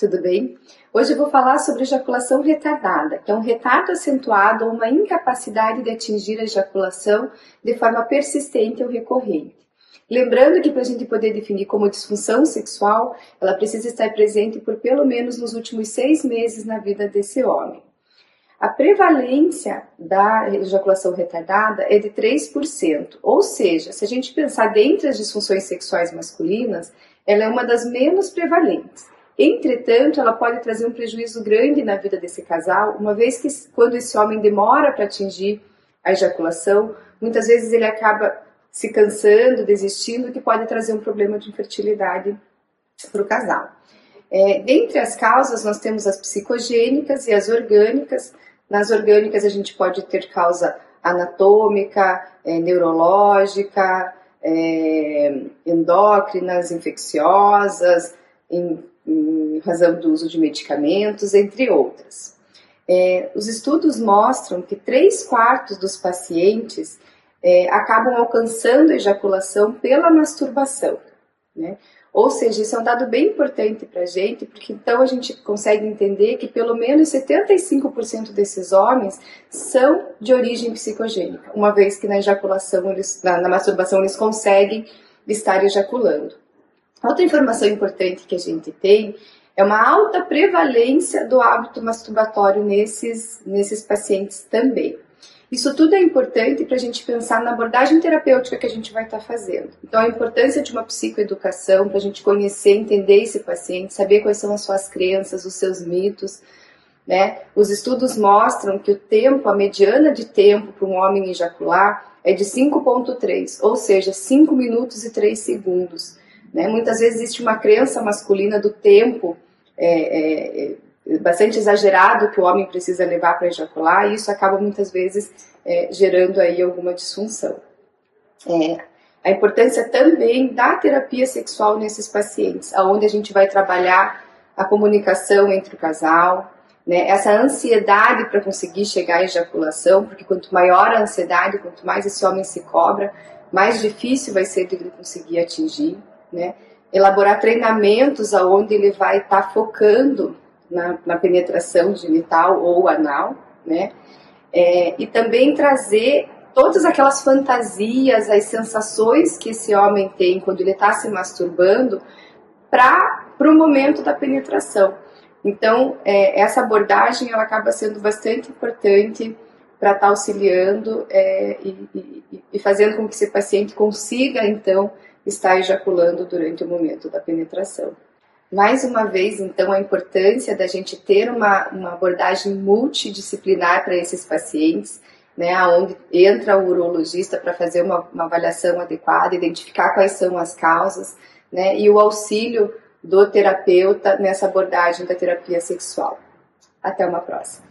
Tudo bem? Hoje eu vou falar sobre ejaculação retardada, que é um retardo acentuado ou uma incapacidade de atingir a ejaculação de forma persistente ou recorrente. Lembrando que para a gente poder definir como disfunção sexual, ela precisa estar presente por pelo menos nos últimos seis meses na vida desse homem. A prevalência da ejaculação retardada é de 3%, ou seja, se a gente pensar dentre as disfunções sexuais masculinas, ela é uma das menos prevalentes. Entretanto, ela pode trazer um prejuízo grande na vida desse casal, uma vez que quando esse homem demora para atingir a ejaculação, muitas vezes ele acaba se cansando, desistindo, que pode trazer um problema de infertilidade para o casal. É, dentre as causas, nós temos as psicogênicas e as orgânicas. Nas orgânicas, a gente pode ter causa anatômica, é, neurológica, é, endócrinas, infecciosas, em, em razão do uso de medicamentos, entre outras. É, os estudos mostram que 3 quartos dos pacientes é, acabam alcançando a ejaculação pela masturbação. Né? Ou seja, isso é um dado bem importante para a gente, porque então a gente consegue entender que pelo menos 75% desses homens são de origem psicogênica, uma vez que na ejaculação, eles, na, na masturbação, eles conseguem estar ejaculando. Outra informação importante que a gente tem é uma alta prevalência do hábito masturbatório nesses, nesses pacientes também. Isso tudo é importante para a gente pensar na abordagem terapêutica que a gente vai estar tá fazendo. Então, a importância de uma psicoeducação para a gente conhecer, entender esse paciente, saber quais são as suas crenças, os seus mitos. Né? Os estudos mostram que o tempo, a mediana de tempo para um homem ejacular é de 5,3, ou seja, 5 minutos e 3 segundos. Né? Muitas vezes existe uma crença masculina do tempo é, é, bastante exagerado que o homem precisa levar para ejacular e isso acaba muitas vezes é, gerando aí alguma disfunção. É, a importância também da terapia sexual nesses pacientes, aonde a gente vai trabalhar a comunicação entre o casal, né, essa ansiedade para conseguir chegar à ejaculação, porque quanto maior a ansiedade, quanto mais esse homem se cobra, mais difícil vai ser de ele conseguir atingir né? Elaborar treinamentos aonde ele vai estar tá focando na, na, penetração genital ou anal, né? É, e também trazer todas aquelas fantasias, as sensações que esse homem tem quando ele está se masturbando para o momento da penetração. Então, é, essa abordagem ela acaba sendo bastante importante para estar tá auxiliando é, e, e, e, fazendo com que esse paciente consiga, então, está ejaculando durante o momento da penetração. Mais uma vez, então, a importância da gente ter uma, uma abordagem multidisciplinar para esses pacientes, né, onde entra o urologista para fazer uma, uma, avaliação adequada, identificar quais são as causas, né, e o auxílio do terapeuta nessa abordagem da terapia sexual. Até uma próxima.